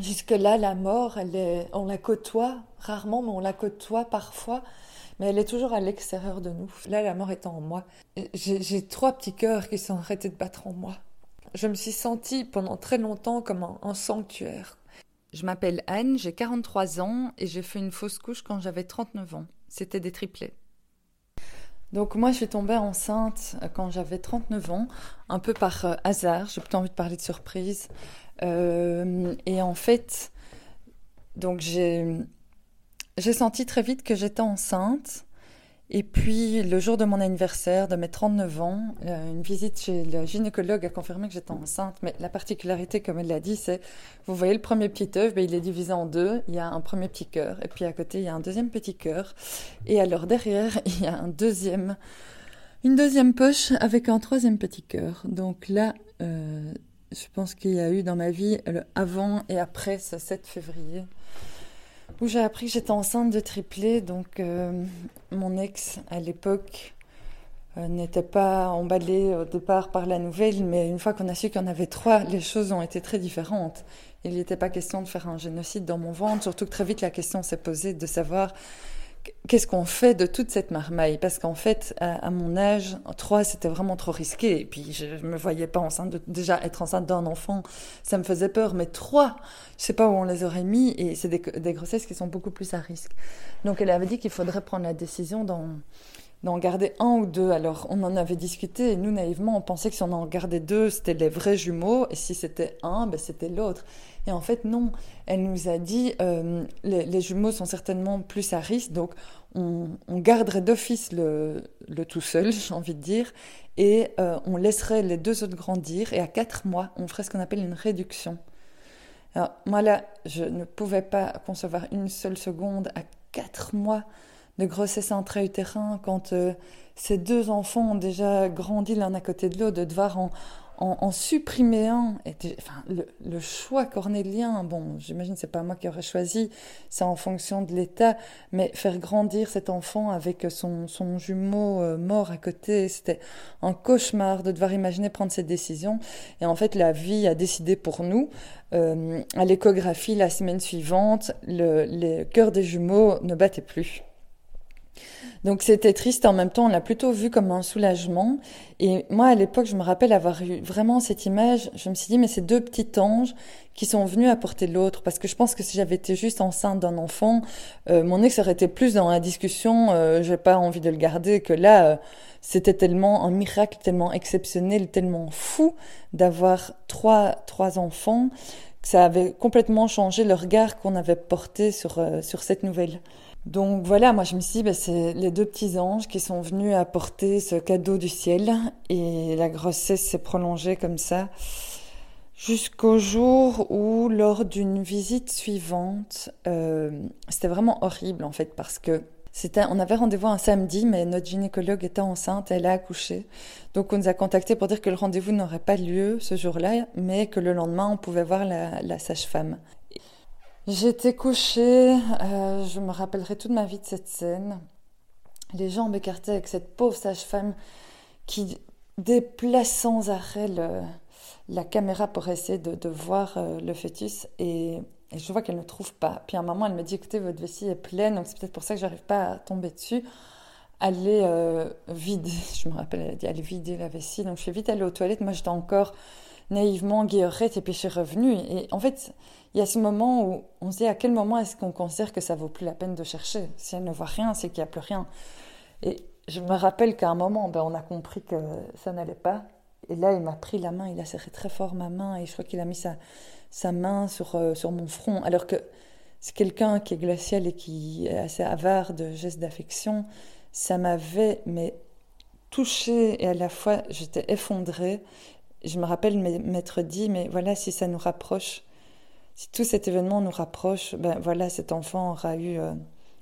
Jusque-là, la mort, elle est, on la côtoie rarement, mais on la côtoie parfois. Mais elle est toujours à l'extérieur de nous. Là, la mort est en moi. J'ai trois petits cœurs qui sont arrêtés de battre en moi. Je me suis sentie pendant très longtemps comme un, sanctuaire. Je m'appelle Anne, j'ai 43 ans et j'ai fait une fausse couche quand j'avais 39 ans. C'était des triplés. Donc moi, je suis tombée enceinte quand j'avais 39 ans, un peu par euh, hasard. J'ai plutôt envie de parler de surprise. Euh, et en fait, donc j'ai senti très vite que j'étais enceinte. Et puis, le jour de mon anniversaire, de mes 39 ans, euh, une visite chez le gynécologue a confirmé que j'étais enceinte. Mais la particularité, comme elle l'a dit, c'est, vous voyez le premier petit œuf, ben, il est divisé en deux. Il y a un premier petit cœur, et puis à côté, il y a un deuxième petit cœur. Et alors derrière, il y a un deuxième, une deuxième poche avec un troisième petit cœur. Donc là, euh, je pense qu'il y a eu dans ma vie le avant et après ce 7 février où j'ai appris que j'étais enceinte de triplé. Donc euh, mon ex à l'époque euh, n'était pas emballé au départ par la nouvelle, mais une fois qu'on a su qu'il y en avait trois, les choses ont été très différentes. Il n'était pas question de faire un génocide dans mon ventre, surtout que très vite la question s'est posée de savoir qu'est-ce qu'on fait de toute cette marmaille? Parce qu'en fait, à, mon âge, trois, c'était vraiment trop risqué. Et puis, je ne me voyais pas enceinte. déjà, être enceinte d'un enfant, ça me faisait peur. Mais trois, je sais pas où on les aurait mis. Et c'est des, grossesses qui sont beaucoup plus à risque. Donc, elle avait dit qu'il faudrait prendre la décision dans d'en garder un ou deux. Alors, on en avait discuté et nous, naïvement, on pensait que si on en gardait deux, c'était les vrais jumeaux, et si c'était un, ben, c'était l'autre. Et en fait, non. Elle nous a dit, euh, les, jumeaux sont certainement plus à risque, donc on, garderait d'office le, le, tout seul, j'ai envie de dire, et euh, on laisserait les deux autres grandir, et à quatre mois, on ferait ce qu'on appelle une réduction. Alors, moi, là, je ne pouvais pas concevoir une seule seconde à quatre mois de grossesse intra-utérin, quand euh, ces deux enfants ont déjà grandi l'un à côté de l'autre, de devoir en, en, supprimer un, enfin, le, choix cornélien, bon, j'imagine c'est pas moi qui aurais choisi, c'est en fonction de l'état, mais faire grandir cet enfant avec son, son jumeau euh, mort à côté, c'était un cauchemar de devoir imaginer prendre cette décision. Et en fait, la vie a décidé pour nous. Euh, à l'échographie, la semaine suivante, le, les cœurs des jumeaux ne battaient plus. Donc c'était triste, en même temps on l'a plutôt vu comme un soulagement. Et moi à l'époque je me rappelle avoir eu vraiment cette image, je me suis dit mais c'est deux petits anges qui sont venus apporter l'autre. Parce que je pense que si j'avais été juste enceinte d'un enfant, euh, mon ex aurait été plus dans la discussion, euh, j'ai pas envie de le garder, que là euh, c'était tellement un miracle, tellement exceptionnel, tellement fou d'avoir trois, trois enfants que ça avait complètement changé le regard qu'on avait porté sur, sur cette nouvelle. Donc voilà, moi je me suis dit, bah, c'est les deux petits anges qui sont venus apporter ce cadeau du ciel et la grossesse s'est prolongée comme ça jusqu'au jour où, lors d'une visite suivante, euh, c'était vraiment horrible en fait parce que c'était, on avait rendez-vous un samedi, mais notre gynécologue était enceinte, elle a accouché. Donc on nous a contacté pour dire que le rendez-vous n'aurait pas lieu ce jour-là, mais que le lendemain on pouvait voir la sage-femme. J'étais couchée, euh, je me rappellerai toute ma vie de cette scène. Les jambes écartées avec cette pauvre sage-femme qui déplace sans arrêt la caméra pour essayer de, voir euh, le fœtus et, je vois qu'elle ne trouve pas. Puis à un moment, elle me dit écoutez, votre vessie est pleine, donc c'est peut-être pour ça que j'arrive pas à tomber dessus. Allez euh, vider, je me rappelle, elle a dit allez vider la vessie. Donc je suis vite allée aux toilettes. Moi, j'étais encore naïvement guillerette et puis je suis revenue. Et en fait, il y a ce moment où on se dit à quel moment est-ce qu'on considère que ça vaut plus la peine de chercher Si elle ne voit rien, c'est qu'il n'y a plus rien. Et je me rappelle qu'à un moment, ben, on a compris que ça n'allait pas. Et là, il m'a pris la main, il a serré très fort ma main et je crois qu'il a mis sa, sa main sur, euh, sur mon front. Alors que c'est quelqu'un qui est glacial et qui est assez avare de gestes d'affection. Ça m'avait mais touchée et à la fois j'étais effondrée je me rappelle m'être dit, mais voilà, si ça nous rapproche, si tout cet événement nous rapproche, ben voilà, cet enfant aura eu euh,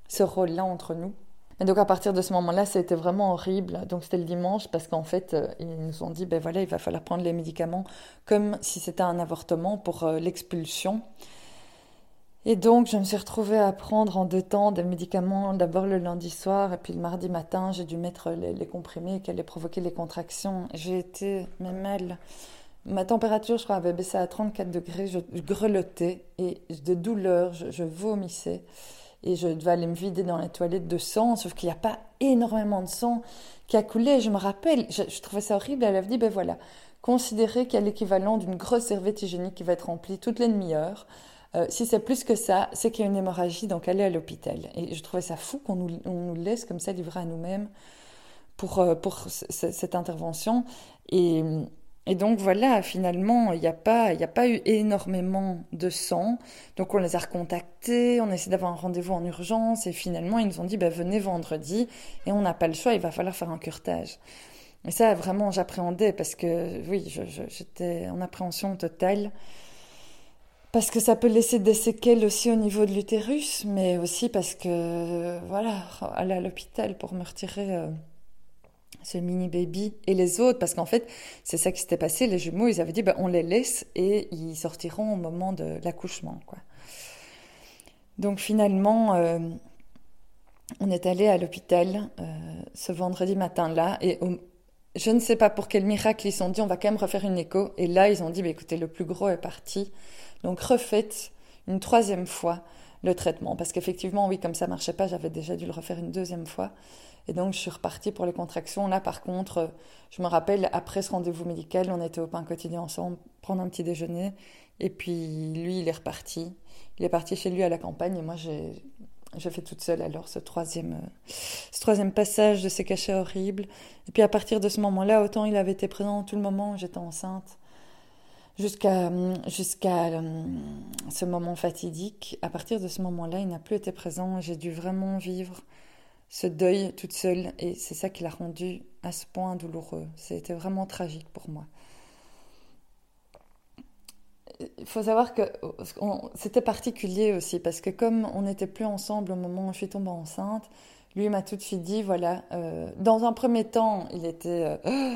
ce rôle-là entre nous. Et donc à partir de ce moment-là, c'était vraiment horrible. Donc c'était le dimanche parce qu'en fait, euh, ils nous ont dit, ben voilà, il va falloir prendre les médicaments comme si c'était un avortement pour euh, l'expulsion. Et donc, je me suis retrouvée à prendre en deux temps des médicaments, d'abord le lundi soir, et puis le mardi matin, j'ai dû mettre les, comprimés qui allaient provoquer les contractions. J'ai été mais mal, ma température, je crois, avait baissé à 34 degrés. Je, grelottais et de douleur, je, vomissais. Et je devais aller me vider dans les toilettes de sang, sauf qu'il n'y a pas énormément de sang qui a coulé. Je me rappelle, je, trouvais ça horrible. Elle avait dit, ben voilà, considérez qu'il y a l'équivalent d'une grosse serviette hygiénique qui va être remplie toutes les demi-heures. Euh, si c'est plus que ça, c'est qu'il y a une hémorragie, donc allez à l'hôpital. Et je trouvais ça fou qu'on nous, nous, laisse comme ça livrer à nous-mêmes pour, euh, pour cette intervention. Et, et, donc voilà, finalement, il n'y a, pas, a pas eu énormément de sang. Donc on les a recontactés, on a essayé d'avoir un rendez-vous en urgence, et finalement ils nous ont dit, bah, venez vendredi, et on n'a pas le choix, il va falloir faire un curtage. Et ça, vraiment, j'appréhendais parce que, oui, j'étais en appréhension totale parce que ça peut laisser des séquelles aussi au niveau de l'utérus, mais aussi parce que, voilà, aller à l'hôpital pour me retirer euh, ce mini baby et les autres, parce qu'en fait, c'est ça qui s'était passé, les jumeaux, ils avaient dit, ben, on les laisse et ils sortiront au moment de l'accouchement, quoi. Donc finalement, euh, on est allé à l'hôpital euh, ce vendredi matin-là, et je ne sais pas pour quel miracle ils se sont dit, on va quand même refaire une écho, et là, ils ont dit, ben, écoutez, le plus gros est parti. Donc refaites une troisième fois le traitement. Parce qu'effectivement, oui, comme ça marchait pas, j'avais déjà dû le refaire une deuxième fois. Et donc, je suis repartie pour les contractions. Là, par contre, je me rappelle, après ce rendez-vous médical, on était au pain quotidien ensemble, prendre un petit déjeuner. Et puis, lui, il est reparti. Il est parti chez lui à la campagne. Et moi, j'ai, j'ai fait toute seule alors ce troisième, ce troisième passage de ces cachets horribles. Et puis, à partir de ce moment-là, autant il avait été présent tout le moment où j'étais enceinte, jusqu'à jusqu'à euh, ce moment fatidique. À partir de ce moment-là, il n'a plus été présent. J'ai dû vraiment vivre ce deuil toute seule et c'est ça qui l'a rendu à ce point douloureux. C'était vraiment tragique pour moi. Il faut savoir que c'était particulier aussi parce que comme on n'était plus ensemble au moment où je suis tombée enceinte, lui m'a tout de suite dit voilà, euh, dans un premier temps, il était euh,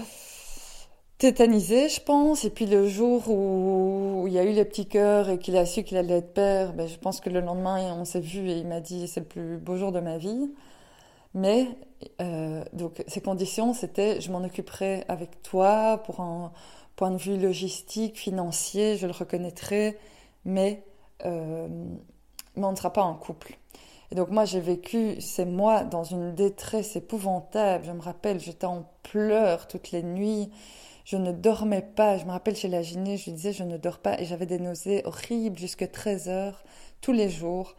tétanisé, je pense. Et puis le jour où il y a eu les petits cœurs et qu'il a su qu'il allait être père, ben, je pense que le lendemain, on s'est vu et il m'a dit c'est le plus beau jour de ma vie. Mais euh, donc ces conditions, c'était je m'en occuperai avec toi pour un point de vue logistique, financier, je le reconnaîtrai, mais, euh, on ne sera pas en couple. Et donc moi j'ai vécu ces mois dans une détresse épouvantable. Je me rappelle, j'étais en pleurs toutes les nuits. Je ne dormais pas. Je me rappelle chez la gyné, je lui disais je ne dors pas et j'avais des nausées horribles jusqu'à 13 heures tous les jours.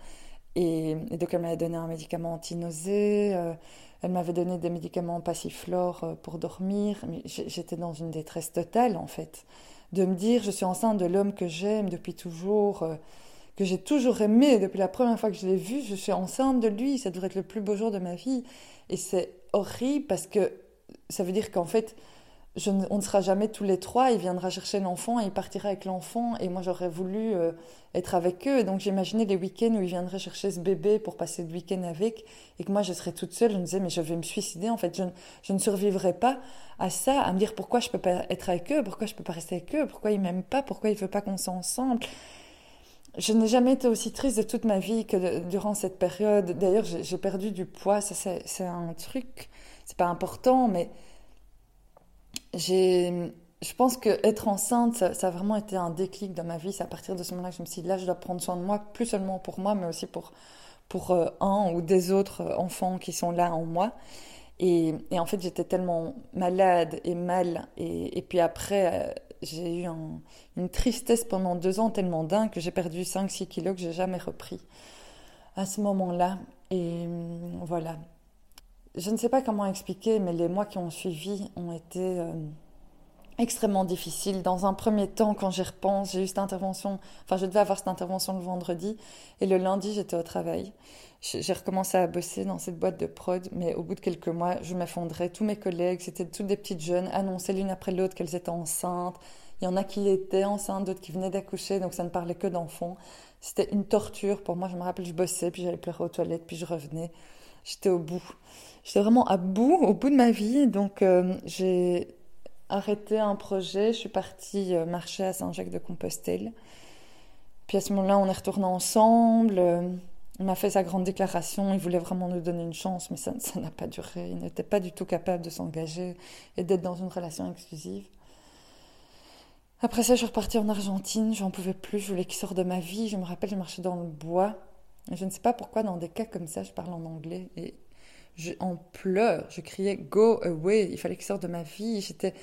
Et, donc elle m'avait donné un médicament anti-nausée, euh, elle m'avait donné des médicaments passiflore euh, pour dormir. J'étais dans une détresse totale en fait. De me dire je suis enceinte de l'homme que j'aime depuis toujours, euh, que j'ai toujours aimé depuis la première fois que je l'ai vu, je suis enceinte de lui, ça devrait être le plus beau jour de ma vie. Et c'est horrible parce que ça veut dire qu'en fait on ne sera jamais tous les trois. Il viendra chercher l'enfant et il partira avec l'enfant. Et moi, j'aurais voulu euh, être avec eux. donc, j'imaginais les week-ends où il viendrait chercher ce bébé pour passer le week-end avec. Et que moi, je serais toute seule. Je me disais, mais je vais me suicider. En fait, je, ne survivrai pas à ça, à me dire pourquoi je peux pas être avec eux, pourquoi je peux pas rester avec eux, pourquoi ils m'aiment pas, pourquoi ils veulent pas qu'on soit ensemble. Je n'ai jamais été aussi triste de toute ma vie que durant cette période. D'ailleurs, j'ai perdu du poids. Ça, c'est un truc. C'est pas important, mais j'ai, je pense que être enceinte, ça, a vraiment été un déclic dans ma vie. C'est à partir de ce moment-là que je me suis dit, là, je dois prendre soin de moi, plus seulement pour moi, mais aussi pour, pour euh, un ou des autres enfants qui sont là en moi. Et, en fait, j'étais tellement malade et mal. Et, et puis après, euh, j'ai eu une tristesse pendant deux ans tellement dingue que j'ai perdu 5-6 kilos que j'ai jamais repris à ce moment-là. Et voilà, je ne sais pas comment expliquer, mais les mois qui ont suivi ont été euh, extrêmement difficiles. Dans un premier temps, quand j'y repense, j'ai eu cette intervention, enfin je devais avoir cette intervention le vendredi, et le lundi j'étais au travail. J'ai recommencé à bosser dans cette boîte de prod, mais au bout de quelques mois, je m'effondrais. Tous mes collègues, c'était toutes des petites jeunes, annonçaient l'une après l'autre qu'elles étaient enceintes. Il y en a qui étaient enceintes, d'autres qui venaient d'accoucher, donc ça ne parlait que d'enfants. C'était une torture pour moi. Je me rappelle, je bossais, puis j'allais pleurer aux toilettes, puis je revenais. J'étais au bout j'étais vraiment à bout, au bout de ma vie. Donc euh, j'ai arrêté un projet, je suis partie euh, marcher à Saint-Jacques-de-Compostelle. Puis à ce moment-là, on est retourné ensemble. Euh, il m'a fait sa grande déclaration, il voulait vraiment nous donner une chance, mais ça n'a pas duré. Il n'était pas du tout capable de s'engager et d'être dans une relation exclusive. Après ça, je suis repartie en Argentine, j'en pouvais plus, je voulais qu'il sorte de ma vie. Je me rappelle, je marchais dans le bois. Je ne sais pas pourquoi, dans des cas comme ça, je parle en anglais et je, en pleurs. Je criais Go away, il fallait qu'il sorte de ma vie. J'étais,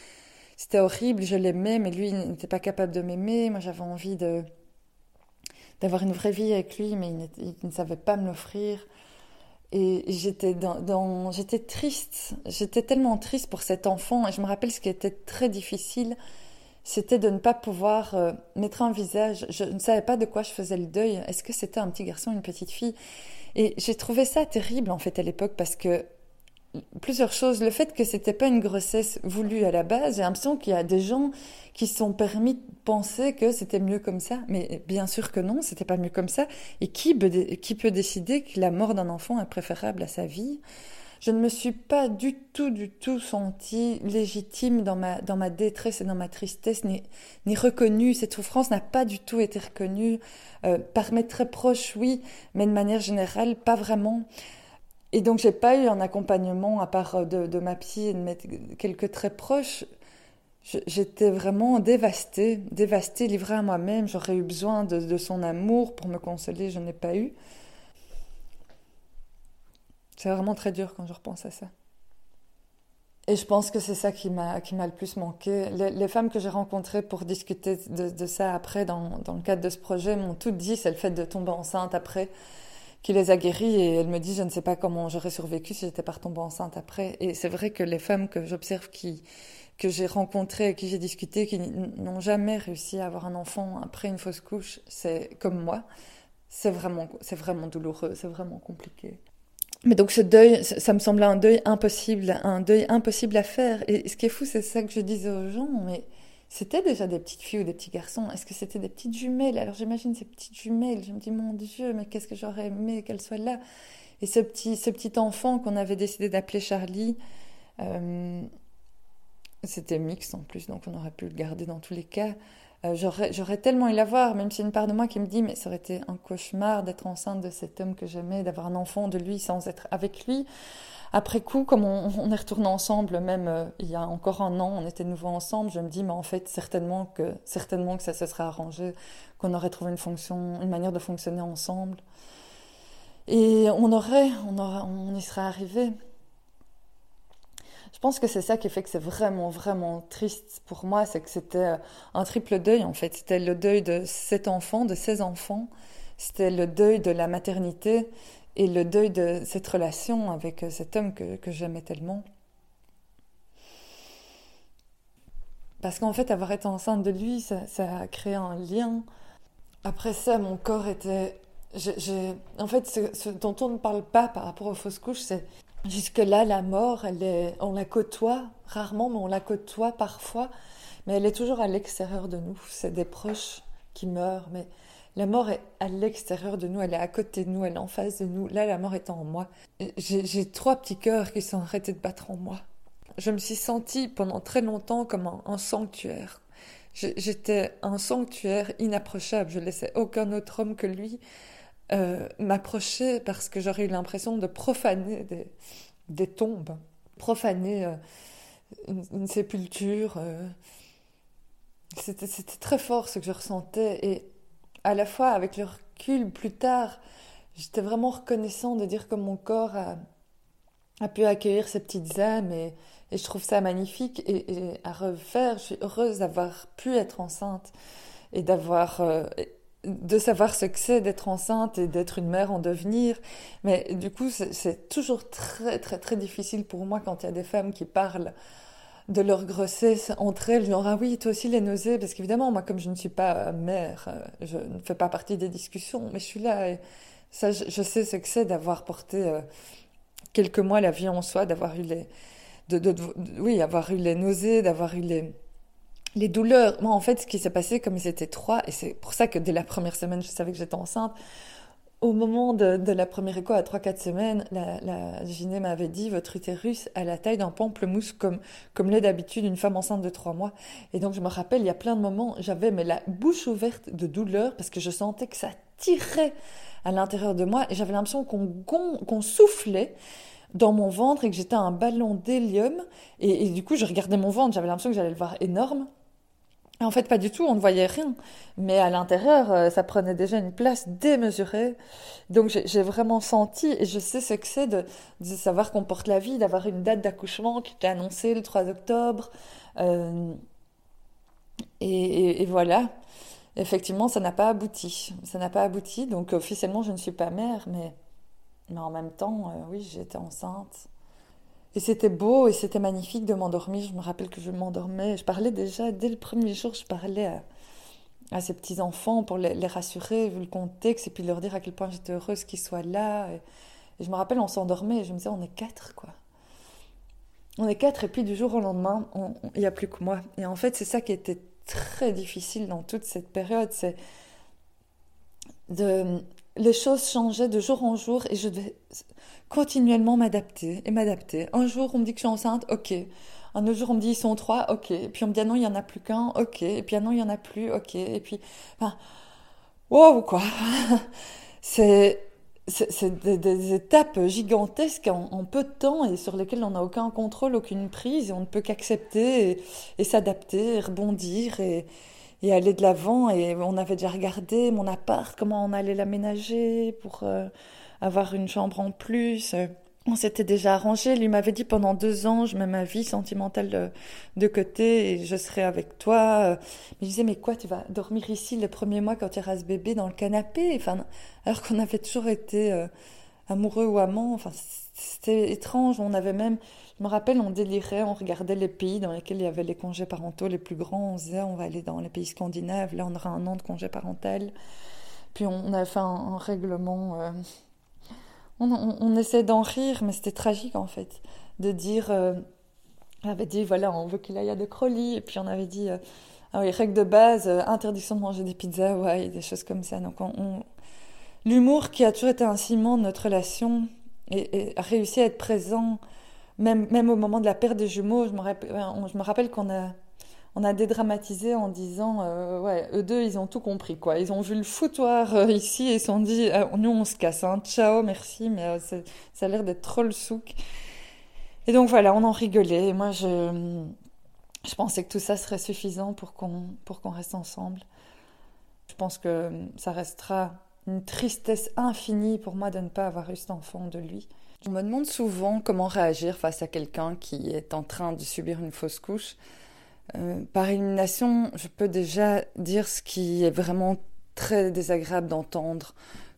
c'était horrible, je l'aimais, mais lui, n'était pas capable de m'aimer. Moi, j'avais envie de, d'avoir une vraie vie avec lui, mais il, ne savait pas me l'offrir. Et j'étais dans, j'étais triste. J'étais tellement triste pour cet enfant. Et je me rappelle ce qui était très difficile, c'était de ne pas pouvoir euh, mettre un visage. Je ne savais pas de quoi je faisais le deuil. Est-ce que c'était un petit garçon, une petite fille? Et j'ai trouvé ça terrible en fait à l'époque parce que plusieurs choses. Le fait que c'était pas une grossesse voulue à la base, j'ai l'impression qu'il y a des gens qui sont permis de penser que c'était mieux comme ça. Mais bien sûr que non, c'était pas mieux comme ça. Et qui peut décider que la mort d'un enfant est préférable à sa vie? Je ne me suis pas du tout, du tout sentie légitime dans ma, dans ma détresse et dans ma tristesse, ni, ni reconnue. Cette souffrance n'a pas du tout été reconnue. Euh, par mes très proches, oui, mais de manière générale, pas vraiment. Et donc, j'ai pas eu un accompagnement à part euh, de, ma psy et de mes quelques très proches. J'étais vraiment dévastée, dévastée, livrée à moi-même. J'aurais eu besoin de, son amour pour me consoler, je n'ai pas eu. C'est vraiment très dur quand je repense à ça. Et je pense que c'est ça qui m'a qui m'a le plus manqué. Les, femmes que j'ai rencontrées pour discuter de, ça après dans, dans, le cadre de ce projet m'ont toutes dit c'est le fait de tomber enceinte après qui les a guéries et elles me disent je ne sais pas comment j'aurais survécu si j'étais pas retombée enceinte après. Et c'est vrai que les femmes que j'observe qui que j'ai rencontrées, qui j'ai discuté, qui n'ont jamais réussi à avoir un enfant après une fausse couche, c'est comme moi, c'est vraiment c'est vraiment douloureux, c'est vraiment compliqué. Mais donc ce deuil, ça me semblait un deuil impossible, un deuil impossible à faire. Et ce qui est fou, c'est ça que je disais aux gens, mais c'était déjà des petites filles ou des petits garçons. Est-ce que c'était des petites jumelles? Alors j'imagine ces petites jumelles. Je me dis, mon Dieu, mais qu'est-ce que j'aurais aimé qu'elles soient là? Et ce petit, ce petit enfant qu'on avait décidé d'appeler Charlie, euh, c'était mixte en plus, donc on aurait pu le garder dans tous les cas. Euh, j'aurais tellement eu la voir, même si une part de moi qui me dit, mais ça aurait été un cauchemar d'être enceinte de cet homme que j'aimais, d'avoir un enfant de lui sans être avec lui. Après coup, comme on, est retourné ensemble, même euh, il y a encore un an, on était de nouveau ensemble, je me dis, mais en fait, certainement que, certainement que ça se serait arrangé, qu'on aurait trouvé une fonction, une manière de fonctionner ensemble. Et on aurait, on, aurait, on y serait arrivé. Je pense que c'est ça qui fait que c'est vraiment, vraiment triste pour moi, c'est que c'était euh, un triple deuil en fait. C'était le deuil de cet enfant, de ses enfants, c'était le deuil de la maternité et le deuil de cette relation avec euh, cet homme que, que j'aimais tellement. Parce qu'en fait, avoir été enceinte de lui, ça, a créé un lien. Après ça, mon corps était... En fait, ce dont on ne parle pas par rapport aux fausses couches, c'est Jusque-là, la mort, elle est, on la côtoie rarement, mais on la côtoie parfois, mais elle est toujours à l'extérieur de nous. C'est des proches qui meurent, mais la mort est à l'extérieur de nous, elle est à côté de nous, elle est en face de nous. Là, la mort est en moi. J'ai trois petits cœurs qui sont arrêtés de battre en moi. Je me suis sentie pendant très longtemps comme un, sanctuaire. J'étais un sanctuaire inapprochable. Je laissais aucun autre homme que lui euh, m'approcher parce que j'aurais eu l'impression de profaner des, tombes, profaner euh, une, sépulture. Euh. C'était très fort ce que je ressentais et à la fois avec le recul plus tard, j'étais vraiment reconnaissant de dire que mon corps a, pu accueillir ces petites âmes et, je trouve ça magnifique et, à refaire. Je suis heureuse d'avoir pu être enceinte et d'avoir de savoir ce que c'est d'être enceinte et d'être une mère en devenir. Mais du coup, c'est toujours très, très, très difficile pour moi quand il y a des femmes qui parlent de leur grossesse entre elles, genre, ah oui, toi aussi les nausées, parce qu'évidemment, moi, comme je ne suis pas mère, euh, je ne fais pas partie des discussions, mais je suis là et ça, je, sais ce que c'est d'avoir porté euh, quelques mois la vie en soi, d'avoir eu les, de, oui, avoir eu les nausées, d'avoir eu les, les douleurs, moi en fait ce qui s'est passé comme ils étaient trois, et c'est pour ça que dès la première semaine je savais que j'étais enceinte, au moment de, la première écho à 3-4 semaines, la, la gyné m'avait dit votre utérus a la taille d'un pamplemousse comme, comme l'est d'habitude une femme enceinte de 3 mois. Et donc je me rappelle, il y a plein de moments, j'avais mais la bouche ouverte de douleur parce que je sentais que ça tirait à l'intérieur de moi et j'avais l'impression qu'on soufflait dans mon ventre et que j'étais un ballon d'hélium. Et, et, du coup, je regardais mon ventre, j'avais l'impression que j'allais le voir énorme. En fait, pas du tout, on ne voyait rien. Mais à l'intérieur, euh, ça prenait déjà une place démesurée. Donc j'ai vraiment senti, et je sais ce que c'est de, savoir qu'on porte la vie, d'avoir une date d'accouchement qui était annoncée le 3 octobre. Euh, et, voilà, effectivement, ça n'a pas abouti. Ça n'a pas abouti, donc officiellement, je ne suis pas mère, mais, mais en même temps, euh, oui, j'étais enceinte. Et c'était beau et c'était magnifique de m'endormir. Je me rappelle que je m'endormais. Je parlais déjà, dès le premier jour, je parlais à, ces petits-enfants pour les, rassurer, vu le contexte, et puis leur dire à quel point j'étais heureuse qu'ils soient là. Et, je me rappelle, on s'endormait et je me disais, on est quatre, quoi. On est quatre, et puis du jour au lendemain, il n'y a plus que moi. Et en fait, c'est ça qui était très difficile dans toute cette période. C'est de. Les choses changeaient de jour en jour et je devais continuellement m'adapter et m'adapter. Un jour, on me dit que je suis enceinte, ok. Un autre jour, on me dit ils sont trois, ok. Et puis on me dit ah non, il y en a plus qu'un, ok. Et puis ah non, il y en a plus, ok. Et puis, enfin, wow, quoi. c'est c'est des, étapes gigantesques en, peu de temps et sur lesquelles on n'a aucun contrôle, aucune prise et on ne peut qu'accepter et, s'adapter, rebondir et, et, aller de l'avant. Et on avait déjà regardé mon appart, comment on allait l'aménager pour, euh, avoir une chambre en plus. On s'était déjà arrangé. Lui m'avait dit pendant deux ans, je mets ma vie sentimentale de, côté et je serai avec toi. Mais je disais, mais quoi, tu vas dormir ici le premier mois quand tu auras ce bébé dans le canapé? Enfin, Alors qu'on avait toujours été euh, amoureux ou amants. Enfin, c'était étrange. On avait même, je me rappelle, on délirait, on regardait les pays dans lesquels il y avait les congés parentaux les plus grands. On se disait, on va aller dans les pays scandinaves. Là, on aura un an de congé parental. Puis on a fait un, règlement. Euh, on, essaie d'en rire, mais c'était tragique en fait, de dire, euh, on avait dit voilà, on veut qu'il aille à de Crowley, et puis on avait dit, euh, ah oui, règle de base, interdiction de manger des pizzas, ouais, des choses comme ça. Donc l'humour qui a toujours été un ciment de notre relation et, a réussi à être présent, même, même au moment de la perte des jumeaux. Je me je me rappelle qu'on a on a dédramatisé en disant euh, ouais eux deux ils ont tout compris quoi ils ont vu le foutoir euh, ici et se sont dit ah, nous on se casse hein. ciao merci mais euh, ça a l'air d'être trop le souk et donc voilà on en rigolait et moi je je pensais que tout ça serait suffisant pour qu'on pour qu'on reste ensemble je pense que ça restera une tristesse infinie pour moi de ne pas avoir eu cet enfant de lui je me demande souvent comment réagir face à quelqu'un qui est en train de subir une fausse couche euh, par élimination, je peux déjà dire ce qui est vraiment très désagréable d'entendre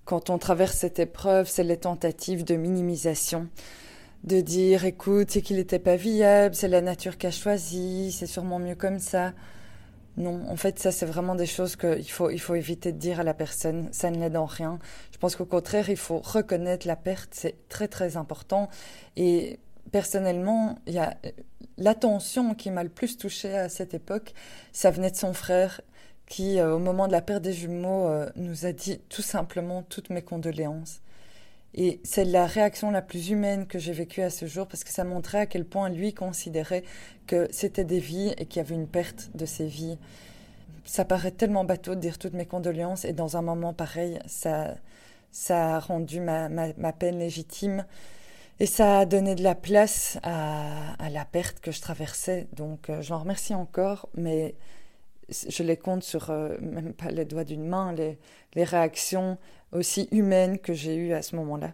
quand on traverse cette épreuve, c'est les tentatives de minimisation. De dire, écoute, c'est qu'il n'était pas viable, c'est la nature qui a choisi, c'est sûrement mieux comme ça. Non, en fait, ça, c'est vraiment des choses qu'il faut, il faut éviter de dire à la personne. Ça ne l'aide en rien. Je pense qu'au contraire, il faut reconnaître la perte. C'est très, très important. Et personnellement, il y a l'attention qui m'a le plus touchée à cette époque, ça venait de son frère qui, euh, au moment de la perte des jumeaux, euh, nous a dit tout simplement toutes mes condoléances. Et c'est la réaction la plus humaine que j'ai vécue à ce jour parce que ça montrait à quel point lui considérait que c'était des vies et qu'il y avait une perte de ces vies. Ça paraît tellement bateau de dire toutes mes condoléances et dans un moment pareil, ça, ça a rendu ma, ma peine légitime. Et ça a donné de la place à, la perte que je traversais. Donc euh, je j'en remercie encore, mais je les compte sur euh, même pas les doigts d'une main, les, les réactions aussi humaines que j'ai eues à ce moment-là.